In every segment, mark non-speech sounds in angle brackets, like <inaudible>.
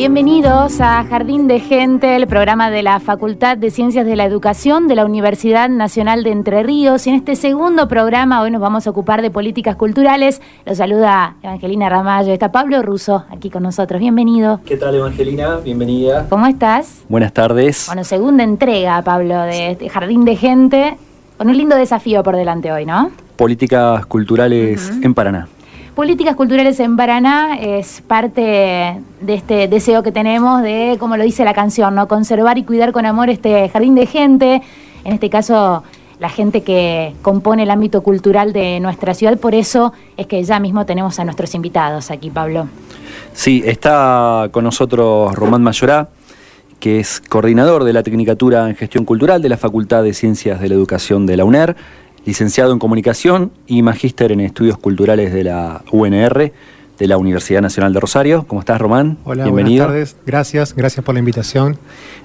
Bienvenidos a Jardín de Gente, el programa de la Facultad de Ciencias de la Educación de la Universidad Nacional de Entre Ríos. Y en este segundo programa hoy nos vamos a ocupar de políticas culturales. Los saluda Evangelina Ramallo. Está Pablo Russo aquí con nosotros. Bienvenido. ¿Qué tal, Evangelina? Bienvenida. ¿Cómo estás? Buenas tardes. Bueno, segunda entrega, Pablo, de este Jardín de Gente. Con un lindo desafío por delante hoy, ¿no? Políticas culturales en Paraná. Políticas culturales en Paraná es parte de este deseo que tenemos de, como lo dice la canción, ¿no? Conservar y cuidar con amor este jardín de gente, en este caso la gente que compone el ámbito cultural de nuestra ciudad. Por eso es que ya mismo tenemos a nuestros invitados aquí, Pablo. Sí, está con nosotros Román Mayorá, que es coordinador de la Tecnicatura en Gestión Cultural de la Facultad de Ciencias de la Educación de la UNER, licenciado en Comunicación y magíster en Estudios Culturales de la UNR de la Universidad Nacional de Rosario. ¿Cómo estás, Román? Hola, Bienvenido. buenas tardes. Gracias, gracias por la invitación.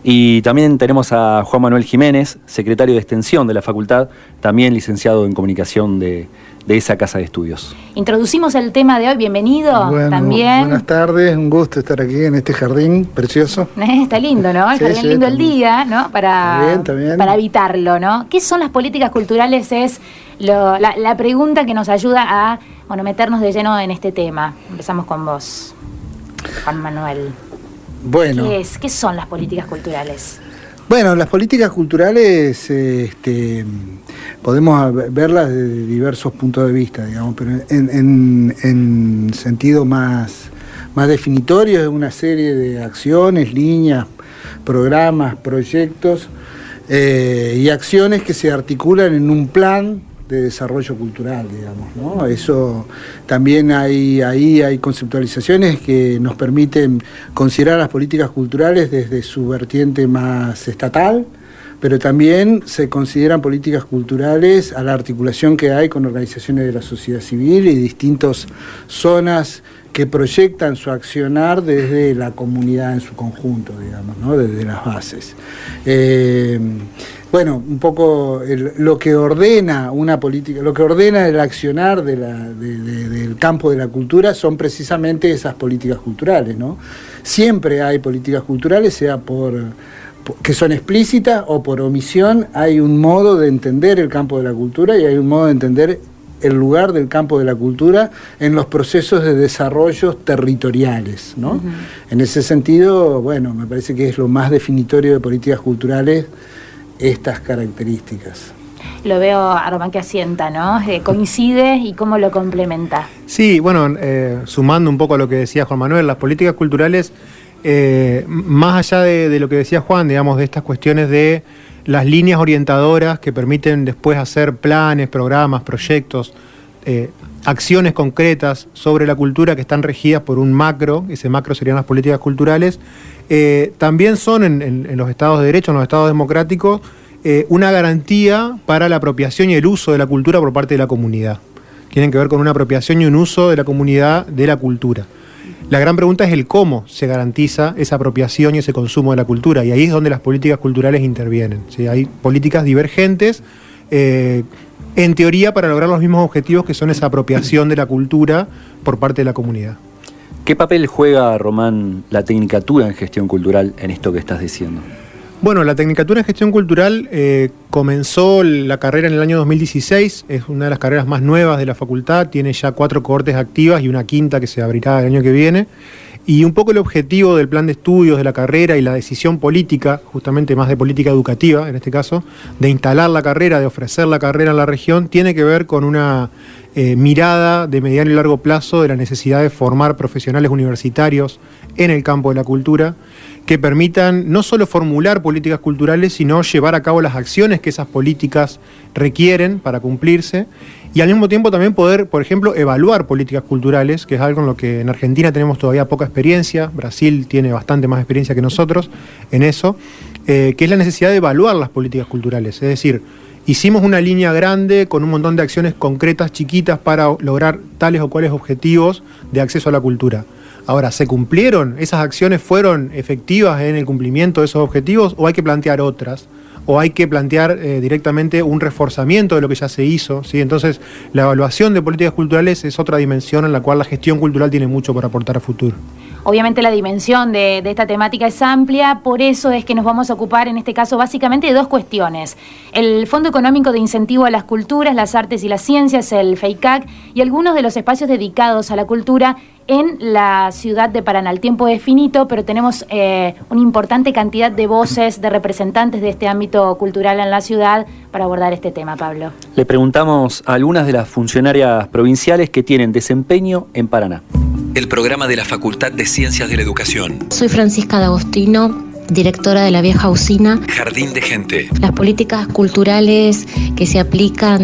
Y también tenemos a Juan Manuel Jiménez, secretario de Extensión de la facultad, también licenciado en Comunicación de, de esa casa de estudios. Introducimos el tema de hoy, bienvenido Bueno, también. Buenas tardes, un gusto estar aquí en este jardín precioso. <laughs> Eh, Está lindo, ¿no? El Sí, jardín sí, lindo el también. día, ¿no? Para, está bien. para evitarlo, ¿no? ¿Qué son las políticas culturales? Es lo- la, la pregunta que nos ayuda a bueno, meternos de lleno en este tema. Empezamos con vos, Juan Manuel. Bueno, ¿Qué, es? ¿Qué son las políticas culturales? Bueno, las políticas culturales este, podemos verlas de diversos puntos de vista, digamos, pero en sentido más, más definitorio es una serie de acciones, líneas, programas, proyectos eh, y acciones que se articulan en un plan de desarrollo cultural, digamos, ¿no? Eso también hay ahí hay conceptualizaciones que nos permiten considerar las políticas culturales desde su vertiente más estatal, pero también se consideran políticas culturales a la articulación que hay con organizaciones de la sociedad civil y distintas zonas que proyectan su accionar desde la comunidad en su conjunto, digamos, ¿no? desde las bases. Eh, bueno, un poco lo que ordena una política, lo que ordena el accionar del campo de la cultura son precisamente esas políticas culturales, ¿no? Siempre hay políticas culturales, sea por- que son explícitas o por omisión, hay un modo de entender el campo de la cultura y hay un modo de entender el lugar del campo de la cultura en los procesos de desarrollo territoriales. ¿no? En ese sentido, bueno, me parece que es lo más definitorio de políticas culturales estas características. Lo veo a Román que asienta, ¿no? Eh, coincide y cómo lo complementa. Sí, bueno, eh, sumando un poco a lo que decía Juan Manuel, las políticas culturales, eh, más allá de, de lo que decía Juan, digamos, de estas cuestiones de las líneas orientadoras que permiten después hacer planes, programas, proyectos, eh, acciones concretas sobre la cultura que están regidas por un macro, ese macro serían las políticas culturales, eh, también son en, los estados de derecho, en los estados democráticos, eh, una garantía para la apropiación y el uso de la cultura por parte de la comunidad. Tienen que ver con una apropiación y un uso de la comunidad de la cultura. La gran pregunta es el cómo se garantiza esa apropiación y ese consumo de la cultura. Y ahí es donde las políticas culturales intervienen. Hay políticas divergentes, eh, en teoría, para lograr los mismos objetivos que son esa apropiación de la cultura por parte de la comunidad. ¿Qué papel juega, Román, la tecnicatura en gestión cultural en esto que estás diciendo? Bueno, la Tecnicatura en Gestión Cultural eh, comenzó la carrera en el año 2016, es una de las carreras más nuevas de la facultad, tiene ya cuatro cohortes activas y una quinta que se abrirá el año que viene. Y un poco el objetivo del plan de estudios de la carrera y la decisión política, justamente más de política educativa en este caso, de instalar la carrera, de ofrecer la carrera en la región, tiene que ver con una eh, mirada de mediano y largo plazo de la necesidad de formar profesionales universitarios en el campo de la cultura que permitan no solo formular políticas culturales, sino llevar a cabo las acciones que esas políticas requieren para cumplirse y al mismo tiempo también poder, por ejemplo, evaluar políticas culturales, que es algo en lo que en Argentina tenemos todavía poca experiencia, Brasil tiene bastante más experiencia que nosotros en eso, eh, que es la necesidad de evaluar las políticas culturales, es decir, hicimos una línea grande con un montón de acciones concretas, chiquitas, para lograr tales o cuales objetivos de acceso a la cultura Ahora, ¿se cumplieron? ¿Esas acciones fueron efectivas en el cumplimiento de esos objetivos o hay que plantear otras? ¿O hay que plantear eh, directamente un reforzamiento de lo que ya se hizo? ¿sí? Entonces, la evaluación de políticas culturales es otra dimensión en la cual la gestión cultural tiene mucho para aportar a futuro. Obviamente la dimensión de, esta temática es amplia, por eso es que nos vamos a ocupar en este caso básicamente de dos cuestiones. El Fondo Económico de Incentivo a las Culturas, las Artes y las Ciencias, el FEICAC, y algunos de los espacios dedicados a la cultura en la ciudad de Paraná. El tiempo es finito, pero tenemos eh, una importante cantidad de voces, de representantes de este ámbito cultural en la ciudad para abordar este tema, Pablo. Le preguntamos a algunas de las funcionarias provinciales que tienen desempeño en Paraná el programa de la Facultad de Ciencias de la Educación. Soy Francisca D'Agostino, directora de la vieja usina. Jardín de Gente. Las políticas culturales que se aplican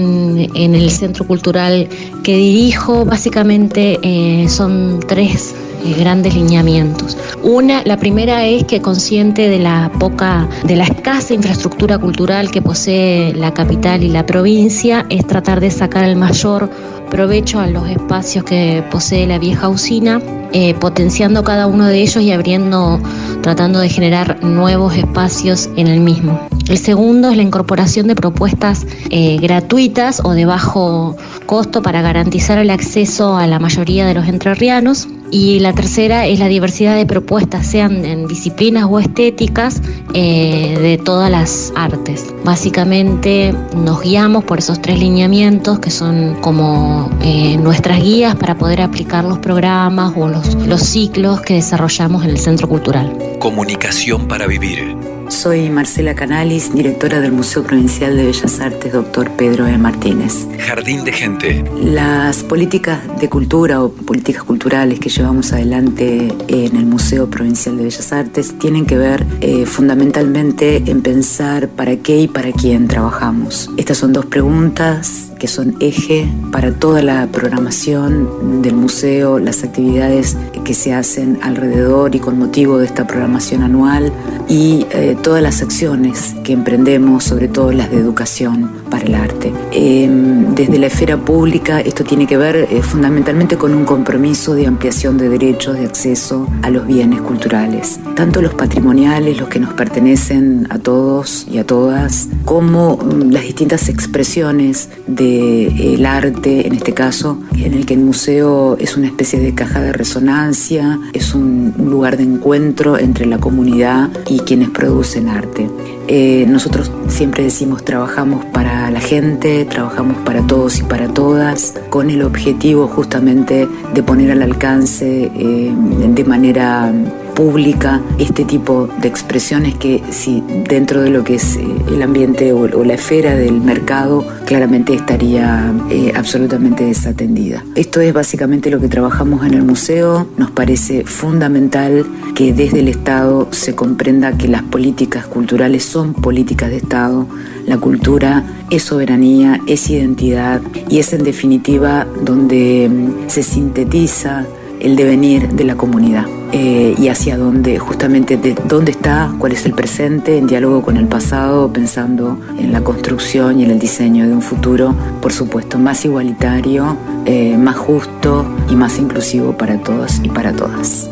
en el centro cultural que dirijo básicamente eh, son tres grandes lineamientos. Una, la primera es que consciente de la poca, de la escasa infraestructura cultural que posee la capital y la provincia, es tratar de sacar el mayor provecho a los espacios que posee la vieja usina, eh, potenciando cada uno de ellos y abriendo, tratando de generar nuevos espacios en el mismo. El segundo es la incorporación de propuestas eh, gratuitas o de bajo costo para garantizar el acceso a la mayoría de los entrerrianos. Y la tercera es la diversidad de propuestas, sean en disciplinas o estéticas, eh, de todas las artes. Básicamente nos guiamos por esos tres lineamientos que son como eh, nuestras guías para poder aplicar los programas o los, los ciclos que desarrollamos en el Centro Cultural. Comunicación para vivir. Soy Marcela Canalis, directora del Museo Provincial de Bellas Artes, doctor Pedro E. Martínez. Jardín de Gente. Las políticas de cultura o políticas culturales que llevamos adelante en el Museo Provincial de Bellas Artes tienen que ver eh, fundamentalmente en pensar para qué y para quién trabajamos. Estas son dos preguntas que son eje para toda la programación del museo, las actividades que se hacen alrededor y con motivo de esta programación anual y eh, todas las acciones que emprendemos, sobre todo las de educación para el arte. Em, desde la esfera pública esto tiene que ver eh, fundamentalmente con un compromiso de ampliación de derechos de acceso a los bienes culturales, tanto los patrimoniales, los que nos pertenecen a todos y a todas, como mm, las distintas expresiones de el arte, en este caso, en el que el museo es una especie de caja de resonancia, es un lugar de encuentro entre la comunidad y quienes producen arte. Eh, nosotros siempre decimos trabajamos para la gente, trabajamos para todos y para todas, con el objetivo justamente de poner al alcance eh, de manera pública este tipo de expresiones que si dentro de lo que es eh, el ambiente o, la esfera del mercado claramente estaría eh, absolutamente desatendida. Esto es básicamente lo que trabajamos en el museo. Nos parece fundamental que desde el Estado se comprenda que las políticas culturales son políticas de Estado. La cultura es soberanía, es identidad y es en definitiva donde mm, se sintetiza el devenir de la comunidad. Eh, y hacia dónde, justamente de dónde está, cuál es el presente, en diálogo con el pasado, pensando en la construcción y en el diseño de un futuro, por supuesto, más igualitario, eh, más justo y más inclusivo para todos y para todas.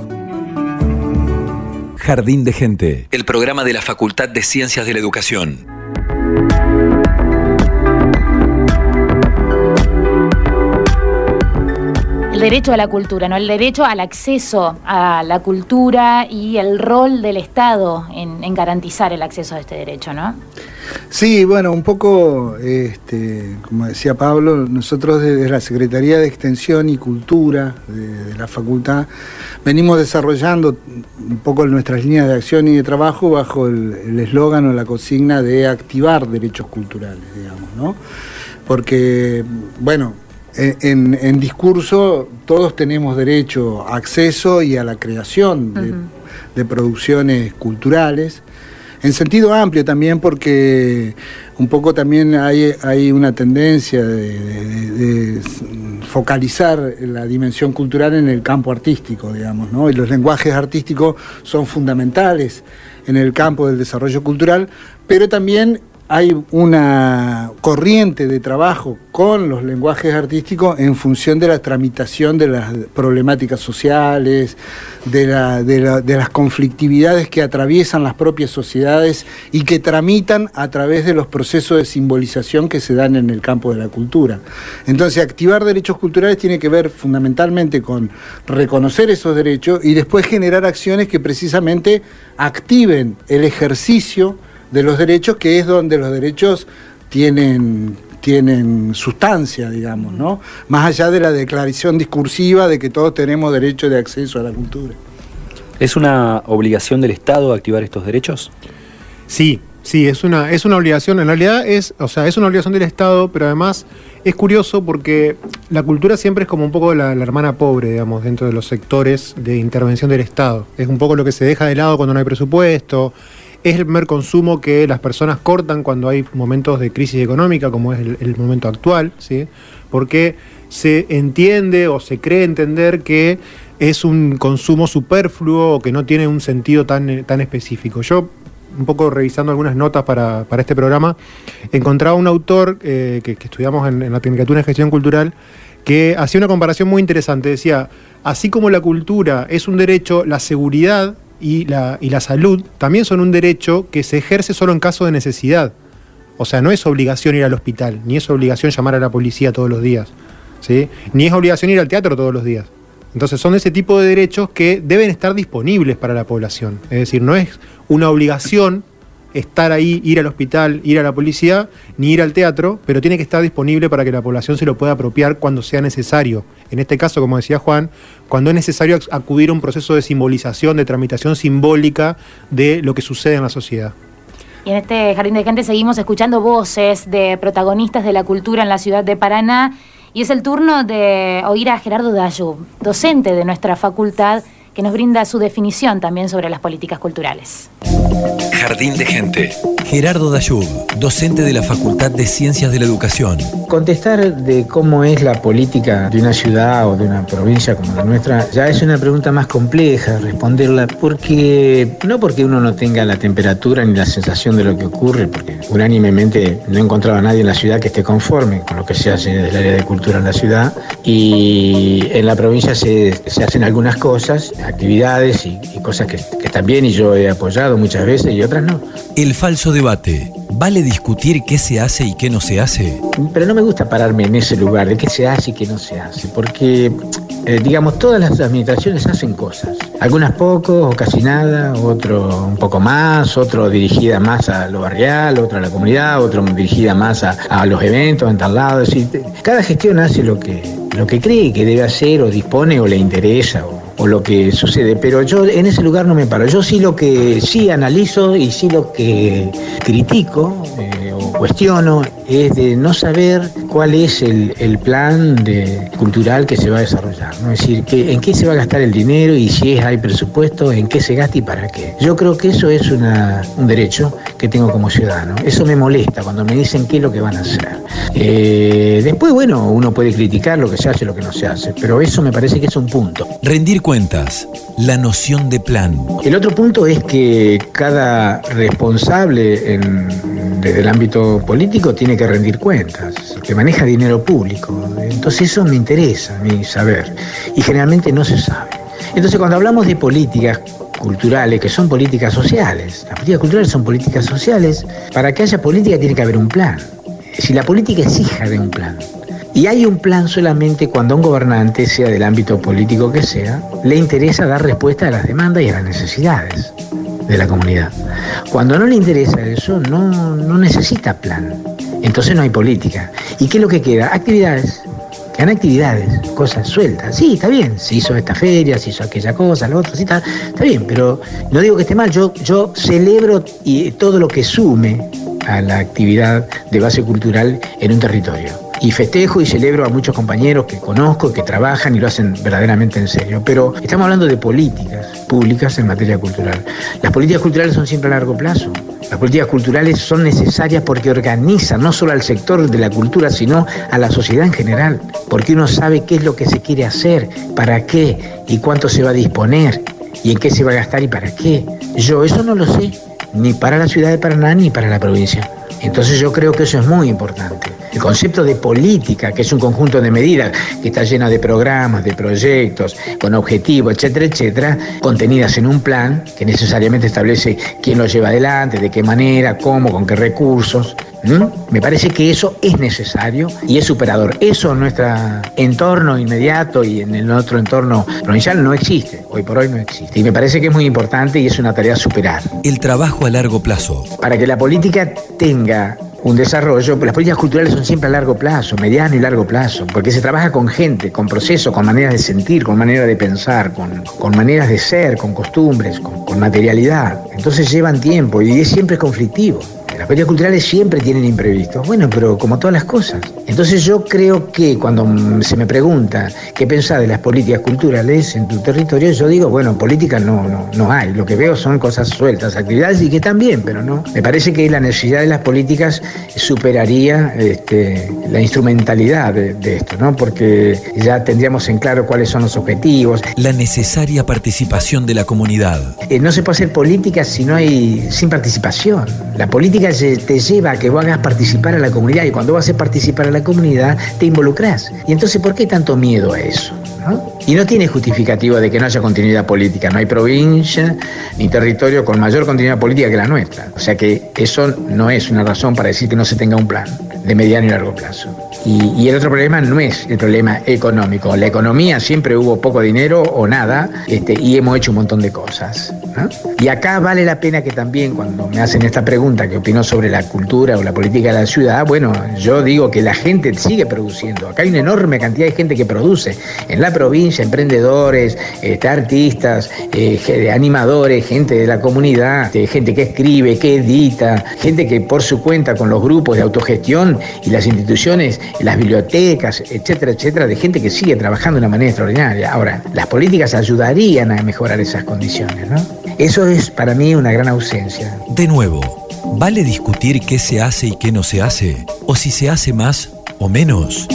Jardín de Gente, el programa de la Facultad de Ciencias de la Educación. El derecho a la cultura, ¿no? El derecho al acceso a la cultura y el rol del Estado en, garantizar el acceso a este derecho, ¿no? Sí, bueno, un poco, este, como decía Pablo, nosotros desde la Secretaría de Extensión y Cultura de, la facultad venimos desarrollando un poco nuestras líneas de acción y de trabajo bajo el eslogan o la consigna de activar derechos culturales, digamos, ¿no? Porque, bueno, en, discurso todos tenemos derecho a acceso y a la creación de, producciones culturales, en sentido amplio también porque un poco también hay, hay una tendencia de, focalizar la dimensión cultural en el campo artístico, digamos, ¿no? Y los lenguajes artísticos son fundamentales en el campo del desarrollo cultural, pero también hay una corriente de trabajo con los lenguajes artísticos en función de la tramitación de las problemáticas sociales, de, las conflictividades que atraviesan las propias sociedades y que tramitan a través de los procesos de simbolización que se dan en el campo de la cultura. Entonces, activar derechos culturales tiene que ver fundamentalmente con reconocer esos derechos y después generar acciones que precisamente activen el ejercicio de los derechos, que es donde los derechos tienen, tienen sustancia, digamos, ¿no? Más allá de la declaración discursiva de que todos tenemos derecho de acceso a la cultura. ¿Es una obligación del Estado activar estos derechos? Sí, sí, es una, es una obligación. En realidad es, o sea, es una obligación del Estado, pero además es curioso porque la cultura siempre es como un poco la, la, hermana pobre, digamos, dentro de los sectores de intervención del Estado. Es un poco lo que se deja de lado cuando no hay presupuesto, es el primer consumo que las personas cortan cuando hay momentos de crisis económica, como es el, momento actual, ¿sí? porque se entiende o se cree entender que es un consumo superfluo o que no tiene un sentido tan, tan específico. Yo, un poco revisando algunas notas para, este programa, encontraba un autor eh, que, estudiamos en, en la Tecnicatura de Gestión Cultural que hacía una comparación muy interesante. Decía, así como la cultura es un derecho, la seguridad y la, y la salud también son un derecho que se ejerce solo en caso de necesidad. O sea, no es obligación ir al hospital, ni es obligación llamar a la policía todos los días, ¿sí? ni es obligación ir al teatro todos los días. Entonces son ese tipo de derechos que deben estar disponibles para la población. Es decir, no es una obligación estar ahí, ir al hospital, ir a la policía, ni ir al teatro, pero tiene que estar disponible para que la población se lo pueda apropiar cuando sea necesario. En este caso, como decía Juan, cuando es necesario acudir a un proceso de simbolización, de tramitación simbólica de lo que sucede en la sociedad. Y en este Jardín de Gente seguimos escuchando voces de protagonistas de la cultura en la ciudad de Paraná. Y es el turno de oír a Gerardo Dayu, docente de nuestra facultad, que nos brinda su definición también sobre las políticas culturales. Jardín de Gente. Gerardo Dayub, docente de la Facultad de Ciencias de la Educación. Contestar de cómo es la política de una ciudad o de una provincia como la nuestra ya es una pregunta más compleja responderla porque no porque uno no tenga la temperatura ni la sensación de lo que ocurre, porque unánimemente no he encontrado a nadie en la ciudad que esté conforme con lo que se hace desde el área de cultura en la ciudad y en la provincia se, hacen algunas cosas, actividades y, cosas que, que están bien y yo he apoyado muchas veces y otras no. El falso debate. ¿Vale discutir qué se hace y qué no se hace? Pero no me gusta pararme en ese lugar de qué se hace y qué no se hace, porque, eh, digamos, todas las administraciones hacen cosas. Algunas pocos o casi nada, otro un poco más, otro dirigida más a lo barrial, otro a la comunidad, otro dirigida más a, los eventos en tal lado. Es decir, cada gestión hace lo que, lo que cree que debe hacer o dispone o le interesa o, o lo que sucede, pero yo en ese lugar no me paro. Yo sí lo que sí analizo y sí lo que critico eh, cuestiono es de no saber cuál es el, el plan de, cultural que se va a desarrollar. ¿no? Es decir, que, en qué se va a gastar el dinero y si es, hay presupuesto, en qué se gasta y para qué. Yo creo que eso es una, un derecho que tengo como ciudadano. Eso me molesta cuando me dicen qué es lo que van a hacer. Eh, después, bueno, uno puede criticar lo que se hace, lo que no se hace, pero eso me parece que es un punto. Rendir cuentas, la noción de plan. El otro punto es que cada responsable en- desde el ámbito político tiene que rendir cuentas, que maneja dinero público. Entonces eso me interesa a mí saber y generalmente no se sabe. Entonces cuando hablamos de políticas culturales, que son políticas sociales, las políticas culturales son políticas sociales, para que haya política tiene que haber un plan. Si la política es hija de un plan, y hay un plan solamente cuando a un gobernante, sea del ámbito político que sea, le interesa dar respuesta a las demandas y a las necesidades de la comunidad. Cuando no le interesa eso, no, no necesita plan. Entonces no hay política. ¿Y qué es lo que queda? Actividades. Quedan actividades, cosas sueltas. Sí, está bien, se hizo esta feria, se hizo aquella cosa, lo otro, sí, está, está bien, pero no digo que esté mal, yo, yo celebro y todo lo que sume a la actividad de base cultural en un territorio. Y festejo y celebro a muchos compañeros que conozco, que trabajan y lo hacen verdaderamente en serio. Pero estamos hablando de políticas públicas en materia cultural. Las políticas culturales son siempre a largo plazo. Las políticas culturales son necesarias porque organizan no solo al sector de la cultura, sino a la sociedad en general. Porque uno sabe qué es lo que se quiere hacer, para qué y cuánto se va a disponer y en qué se va a gastar y para qué. Yo eso no lo sé, ni para la ciudad de Paraná ni para la provincia. Entonces yo creo que eso es muy importante. El concepto de política, que es un conjunto de medidas que está llena de programas, de proyectos, con objetivos, etcétera, etcétera, contenidas en un plan que necesariamente establece quién lo lleva adelante, de qué manera, cómo, con qué recursos. ¿Mm? Me parece que eso es necesario y es superador. Eso en nuestro entorno inmediato y en el otro entorno provincial no existe. Hoy por hoy no existe. Y me parece que es muy importante y es una tarea a superar. El trabajo a largo plazo. Para que la política tenga un desarrollo, las políticas culturales son siempre a largo plazo, mediano y largo plazo, porque se trabaja con gente, con procesos, con maneras de sentir, con maneras de pensar, con, con maneras de ser, con costumbres, con, con materialidad. Entonces llevan tiempo y es siempre conflictivo. Las políticas culturales siempre tienen imprevistos. Bueno, pero como todas las cosas. Entonces yo creo que cuando se me pregunta qué pensás de las políticas culturales en tu territorio, yo digo, bueno, política no, no, no hay. Lo que veo son cosas sueltas, actividades y que están bien, pero no. Me parece que la necesidad de las políticas superaría este, la instrumentalidad de, de esto, ¿no? Porque ya tendríamos en claro cuáles son los objetivos. La necesaria participación de la comunidad. Eh, no se puede hacer política si no hay sin participación. La política te lleva a que vos hagas participar a la comunidad y cuando vas a participar a la comunidad te involucras. Y entonces, ¿por qué tanto miedo a eso? Y no tiene justificativo de que no haya continuidad política. No hay provincia ni territorio con mayor continuidad política que la nuestra. O sea que eso no es una razón para decir que no se tenga un plan de mediano y largo plazo. Y, el otro problema no es el problema económico. La economía siempre hubo poco dinero o nada este, y hemos hecho un montón de cosas. Y acá vale la pena que también cuando me hacen esta pregunta que opino sobre la cultura o la política de la ciudad, bueno, yo digo que la gente sigue produciendo. Acá hay una enorme cantidad de gente que produce. En la provincia, emprendedores, este, artistas, eh, animadores, gente de la comunidad, este, gente que escribe, que edita, gente que por su cuenta con los grupos de autogestión y las instituciones, las bibliotecas, etcétera, etcétera, de gente que sigue trabajando de una manera extraordinaria. Ahora, las políticas ayudarían a mejorar esas condiciones, ¿no? Eso es para mí una gran ausencia. De nuevo, ¿vale discutir qué se hace y qué no se hace? ¿O si se hace más o menos?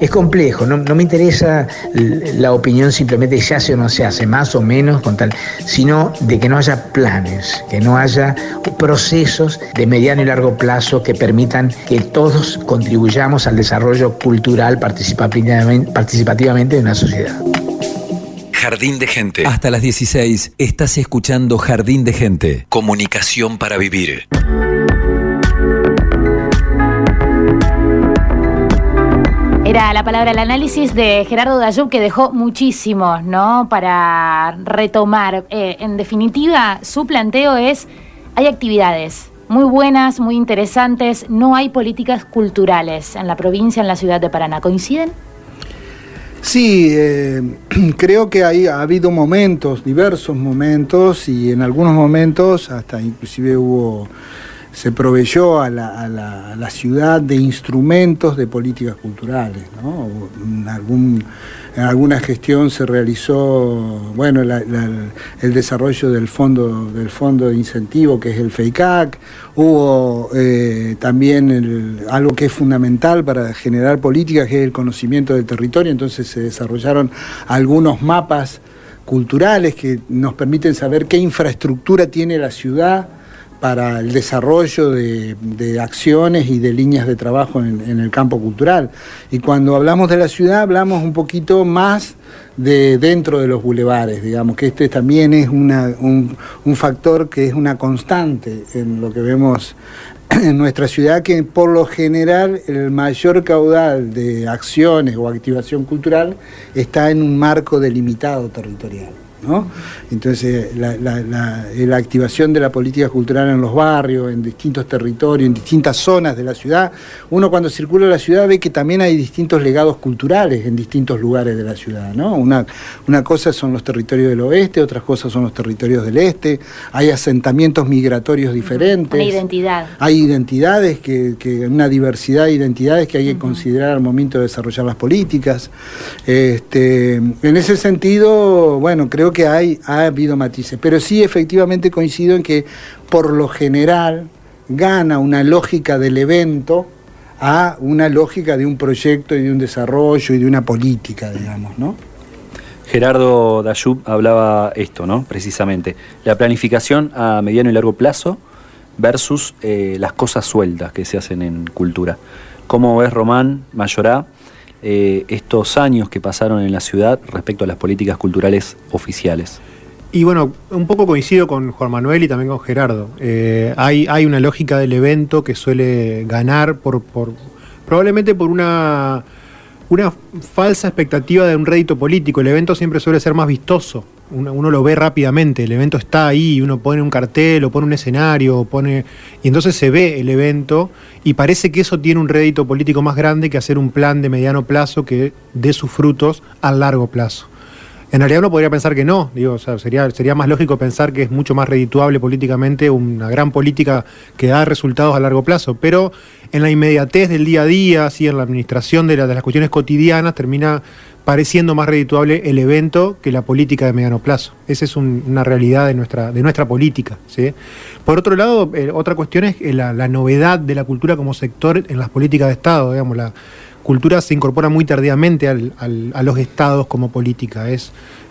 Es complejo, no, no me interesa la opinión simplemente de se hace o no se hace, más o menos, con tal, sino de que no haya planes, que no haya procesos de mediano y largo plazo que permitan que todos contribuyamos al desarrollo cultural participativamente, participativamente de una sociedad. Jardín de Gente. Hasta las 16 estás escuchando Jardín de Gente. Comunicación para vivir. La palabra el análisis de Gerardo Dayub que dejó muchísimo, ¿no? Para retomar. Eh, en definitiva, su planteo es, hay actividades muy buenas, muy interesantes, no hay políticas culturales en la provincia, en la ciudad de Paraná. ¿Coinciden? Sí, eh, <clears throat> creo que hay, ha habido momentos, diversos momentos, y en algunos momentos hasta inclusive hubo se proveyó a la, a la- ciudad de instrumentos de políticas culturales. ¿no? En, alguna gestión se realizó bueno, el desarrollo del fondo, del fondo de incentivo que es el FEICAC, hubo eh, también algo que es fundamental para generar políticas, que es el conocimiento del territorio, entonces se desarrollaron algunos mapas culturales que nos permiten saber qué infraestructura tiene la ciudad para el desarrollo de, acciones y de líneas de trabajo en, el campo cultural. Y cuando hablamos de la ciudad, hablamos un poquito más de dentro de los bulevares, digamos, que este también es un, un factor que es una constante en lo que vemos en nuestra ciudad, que por lo general el mayor caudal de acciones o activación cultural está en un marco delimitado territorial. ¿No? Entonces, la, la- la- la activación de la política cultural en los barrios, en distintos territorios, en distintas zonas de la ciudad, uno cuando circula la ciudad ve que también hay distintos legados culturales en distintos lugares de la ciudad. ¿no? Una, una cosa son los territorios del oeste, otras cosas son los territorios del este, hay asentamientos migratorios diferentes. Identidad. Hay identidades, que, que- una diversidad de identidades que hay que considerar al momento de desarrollar las políticas. Este, en ese sentido, bueno, creo que hay, ha habido matices, pero sí efectivamente coincido en que por lo general gana una lógica del evento a una lógica de un proyecto y de un desarrollo y de una política, digamos, ¿no? Gerardo Dayub hablaba esto, ¿no? Precisamente. La planificación a mediano y largo plazo versus eh, las cosas sueltas que se hacen en cultura. ¿Cómo ves, Román Mayorá, eh, estos años que pasaron en la ciudad respecto a las políticas culturales oficiales? Y bueno, un poco coincido con Juan Manuel y también con Gerardo. Eh, hay, hay una lógica del evento que suele ganar por, por probablemente por una, una falsa expectativa de un rédito político. El evento siempre suele ser más vistoso. Uno, lo ve rápidamente, el evento está ahí, uno pone un cartel o pone un escenario, pone y entonces se ve el evento y parece que eso tiene un rédito político más grande que hacer un plan de mediano plazo que dé sus frutos a largo plazo. En realidad uno podría pensar que no, digo, o sea, sería, sería más lógico pensar que es mucho más redituable políticamente una gran política que da resultados a largo plazo, pero en la inmediatez del día a día, así, en la administración de las cuestiones cotidianas, termina pareciendo más redituable el evento que la política de mediano plazo. Esa es un- una realidad de nuestra, de nuestra política. ¿sí? Por otro lado, eh, otra cuestión es eh, la, novedad de la cultura como sector en las políticas de Estado, digamos, la cultura se incorpora muy tardíamente a los estados como política. Es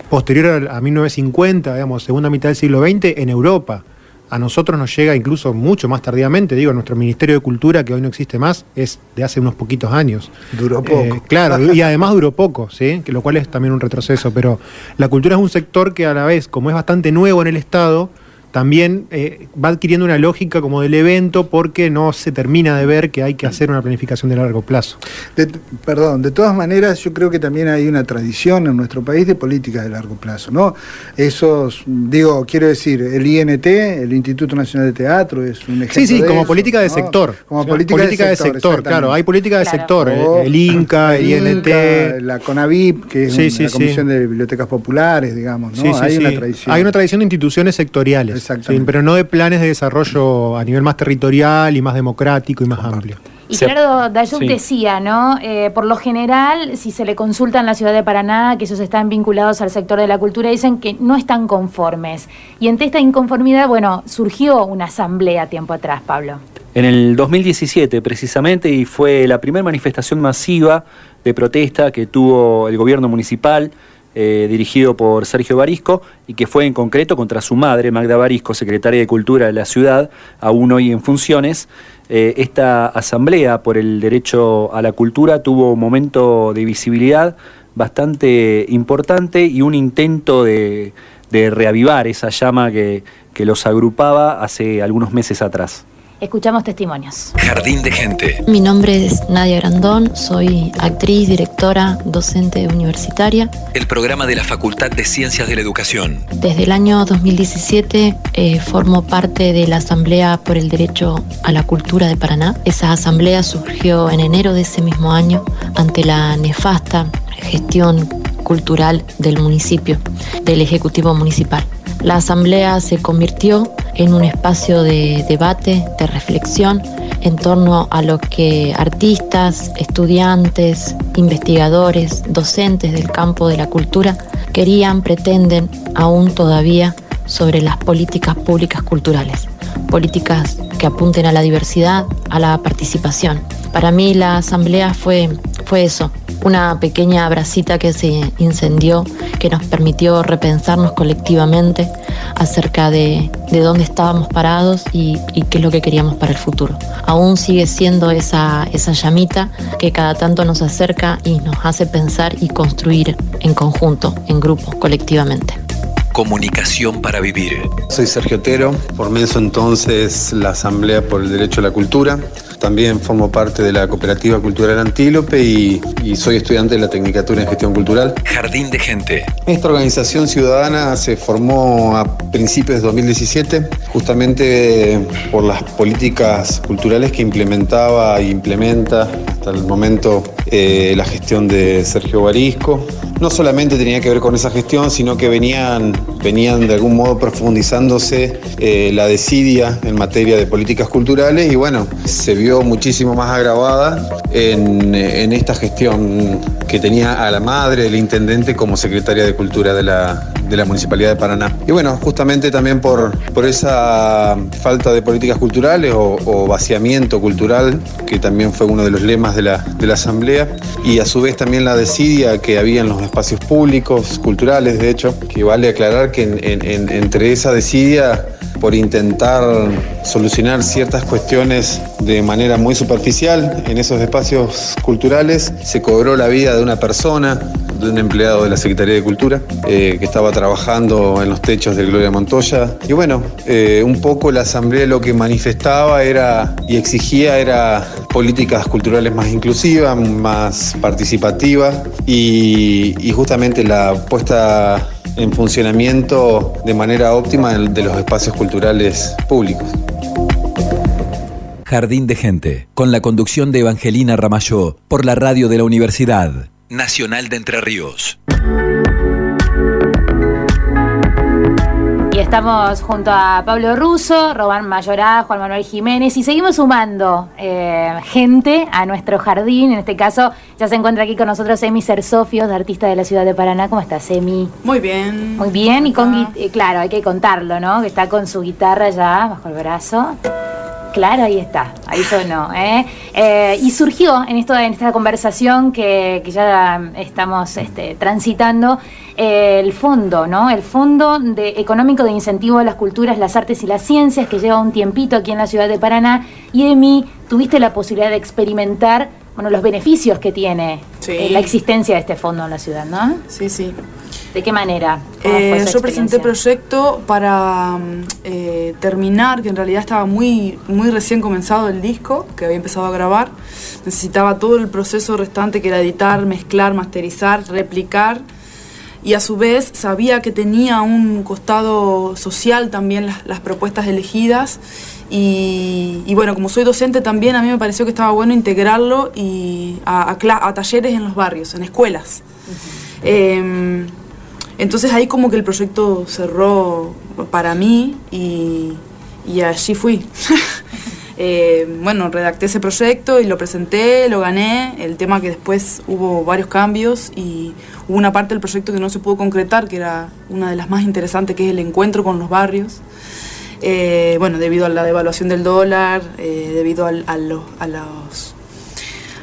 posterior al- a 1950, digamos, segunda mitad del siglo XX, en Europa. A nosotros nos llega incluso mucho más tardíamente, digo, nuestro Ministerio de Cultura, que hoy no existe más, es de hace unos poquitos años. Duró poco. Eh, claro, y además duró poco, ¿sí? Que lo cual es también un retroceso, pero la cultura es un sector que a la vez, como es bastante nuevo en el Estado, también eh, va adquiriendo una lógica como del evento porque no se termina de ver que hay que hacer una planificación de largo plazo. De- perdón, de todas maneras yo creo que también hay una tradición en nuestro país de políticas de largo plazo, ¿no? Esos, digo, quiero decir, el INT, el Instituto Nacional de Teatro, es un ejemplo Sí, sí, de como eso, política de ¿no? sector. Como política, de sector, claro. Hay política de Claro. sector, el- O el, Inca, el la INT. Inca, la CONAVIP, que es Sí, una- sí, la sí. Comisión de Bibliotecas Populares, digamos, ¿no? Sí, sí, hay sí. una tradición. Hay una tradición de instituciones sectoriales, Exactamente. sí, pero no de planes de desarrollo a nivel más territorial y más democrático y más amplio. Y Gerardo Dayub sí. decía, ¿no? Eh, por lo general, si se le consulta en la ciudad de Paraná, que ellos están vinculados al sector de la cultura, dicen que no están conformes. Y ante esta inconformidad, bueno, surgió una asamblea tiempo atrás, Pablo. En el 2017, precisamente, y fue la primera manifestación masiva de protesta que tuvo el gobierno municipal, eh, dirigido por Sergio Barisco, y que fue en concreto contra su madre, Magda Barisco, secretaria de Cultura de la ciudad, aún hoy en funciones. Eh, esta asamblea por el derecho a la cultura tuvo un momento de visibilidad bastante importante y un intento de, reavivar esa llama que los agrupaba hace algunos meses atrás. Escuchamos testimonios. Jardín de gente. Mi nombre es Nadia Grandón, soy actriz, directora, docente universitaria. El programa de la Facultad de Ciencias de la Educación. Desde el año 2017 eh, formo parte de la Asamblea por el Derecho a la Cultura de Paraná. Esa asamblea surgió en enero de ese mismo año ante la nefasta gestión cultural del municipio, del Ejecutivo Municipal. La asamblea se convirtió en un espacio de debate, de reflexión en torno a lo que artistas, estudiantes, investigadores, docentes del campo de la cultura querían, pretenden aún todavía sobre las políticas públicas culturales, políticas que apunten a la diversidad, a la participación. Para mí la asamblea fue, fue eso, una pequeña bracita que se incendió, que nos permitió repensarnos colectivamente acerca de, de dónde estábamos parados y, y, qué es lo que queríamos para el futuro. Aún sigue siendo esa, esa llamita que cada tanto nos acerca y nos hace pensar y construir en conjunto, en grupo, colectivamente. Comunicación para vivir. Soy Sergio Otero, formé entonces la Asamblea por el Derecho a la Cultura. También formo parte de la Cooperativa Cultural Antílope y, y, soy estudiante de la Tecnicatura en Gestión Cultural. Jardín de Gente. Esta organización ciudadana se formó a principios de 2017, justamente por las políticas culturales que implementaba e implementa hasta el momento eh, la gestión de Sergio Barisco. No solamente tenía que ver con esa gestión, sino que venían, venían de algún modo profundizándose eh, la desidia en materia de políticas culturales y bueno, se vio muchísimo más agravada en, en esta gestión que tenía a la madre del intendente como secretaria de Cultura de la, de la Municipalidad de Paraná. Y bueno, justamente también por, por esa falta de políticas culturales o, vaciamiento cultural, que también fue uno de los lemas de la, de la Asamblea, y a su vez también la desidia que había en los espacios públicos, culturales, de hecho, que vale aclarar que en, en, entre esa desidia por intentar solucionar ciertas cuestiones de manera muy superficial en esos espacios culturales. Se cobró la vida de una persona, de un empleado de la Secretaría de Cultura, eh, que estaba trabajando en los techos de Gloria Montoya. Y bueno, eh, un poco la Asamblea lo que manifestaba era y exigía era políticas culturales más inclusivas, más participativas y, y justamente la puesta en funcionamiento de manera óptima de los espacios culturales públicos. Jardín de Gente, con la conducción de Evangelina Ramayó, por la radio de la Universidad Nacional de Entre Ríos. Estamos junto a Pablo Russo, Román Mayorá, Juan Manuel Jiménez y seguimos sumando eh, gente a nuestro jardín. En este caso ya se encuentra aquí con nosotros Emi Cersofios, de artista de la ciudad de Paraná. ¿Cómo estás, Emi? Muy bien. Muy bien y con, eh, claro, hay que contarlo, ¿no? Que está con su guitarra ya bajo el brazo. Claro, ahí está, ahí sonó. ¿eh? Eh, y surgió en, esto, en esta conversación que, que ya estamos este, transitando eh, el fondo, ¿no? El Fondo de, Económico de Incentivo a las Culturas, las Artes y las Ciencias, que lleva un tiempito aquí en la ciudad de Paraná. Y Emi, tuviste la posibilidad de experimentar bueno, los beneficios que tiene Sí. la existencia de este fondo en la ciudad, ¿no? Sí, sí. ¿De qué manera? ¿Cómo fue Eh, yo presenté proyecto para mm, eh, terminar, que en realidad estaba muy, muy recién comenzado el disco, que había empezado a grabar. Necesitaba todo el proceso restante que era editar, mezclar, masterizar, replicar. Y a su vez sabía que tenía un costado social también las, las propuestas elegidas. Y, y bueno, como soy docente también, a mí me pareció que estaba bueno integrarlo y a, a a talleres en los barrios, en escuelas. Entonces ahí como que el proyecto cerró para mí y, y allí fui. <laughs> Eh, bueno, redacté ese proyecto y lo presenté, lo gané. El tema que después hubo varios cambios y hubo una parte del proyecto que no se pudo concretar, que era una de las más interesantes, que es el encuentro con los barrios. Eh, bueno, debido a la devaluación del dólar, eh, debido al- a, los, a, los,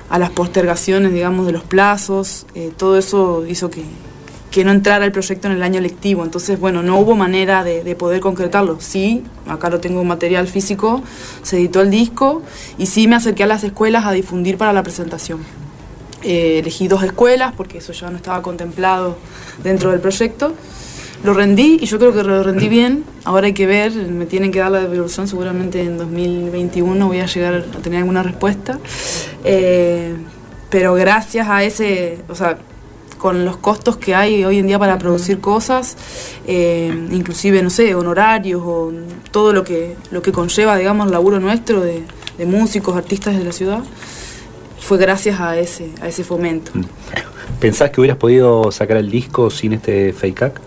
a las postergaciones, digamos, de los plazos, todo eso hizo que, que no entrara el proyecto en el año lectivo. Entonces, bueno, no hubo manera de, de poder concretarlo. Sí, acá lo tengo en material físico, se editó el disco y sí me acerqué a las escuelas a difundir para la presentación. Eh, elegí dos escuelas porque eso ya no estaba contemplado dentro del proyecto. Lo rendí y yo creo que lo rendí <clears throat> bien. Ahora hay que ver, me tienen que dar la devolución. Seguramente en 2021 voy a llegar a tener alguna respuesta. Eh, pero gracias a ese, o sea, con los costos que hay hoy en día para producir cosas, eh, inclusive, no sé, honorarios o todo lo que, lo que conlleva, digamos, el laburo nuestro de, de músicos, artistas de la ciudad, fue gracias a ese, a ese fomento. ¿Pensás que hubieras podido sacar el disco sin este fake?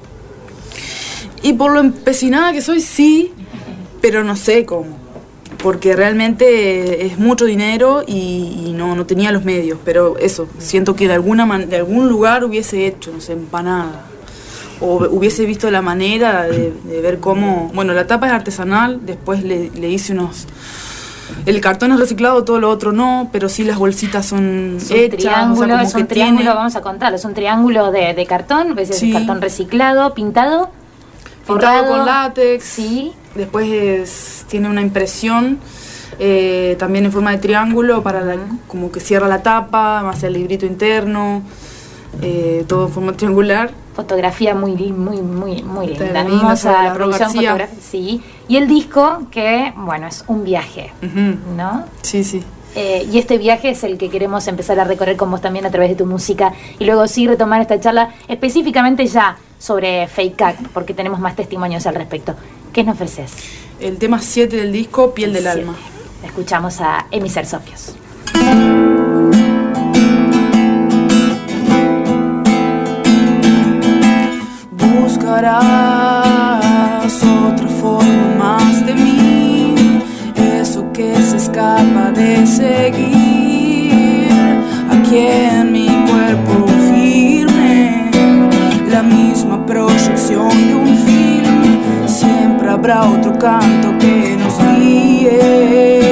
Y por lo empecinada que soy, sí, pero no sé cómo. Porque realmente es mucho dinero y, y no, no tenía los medios. Pero eso, siento que de, alguna man- de algún lugar hubiese hecho, no sé, empanada. O hubiese visto la manera de, de ver cómo... Bueno, la tapa es artesanal, después le, le hice unos... El cartón es reciclado, todo lo otro no, pero sí las bolsitas son Es un hechas. o sea, triángulo, como es un triángulo, tiene- vamos a contarlo, es un triángulo de, de cartón, a veces Sí. es cartón reciclado, pintado, Pintado forrado. con látex. Sí. Después es- tiene una impresión eh, también en forma de triángulo para la- como que cierra la tapa, más el librito interno, eh, todo en forma triangular. Fotografía muy, muy, muy, muy linda. Hermosa producción fotográfica. Sí. Y el disco, que, bueno, es un viaje, ¿no? Sí, sí. Eh, y este viaje es el que queremos empezar a recorrer con vos también a través de tu música. Y luego sí retomar esta charla específicamente ya sobre Fake Act, porque tenemos más testimonios al respecto. ¿Qué nos ofreces? El tema 7 del disco, Piel del Siete. Alma. Escuchamos a Emisar Sofios. Buscarás otra forma más de mí, eso que se escapa de seguir. Aquí en mi cuerpo firme, la misma proyección de un film. Habrá otro canto que nos guíe.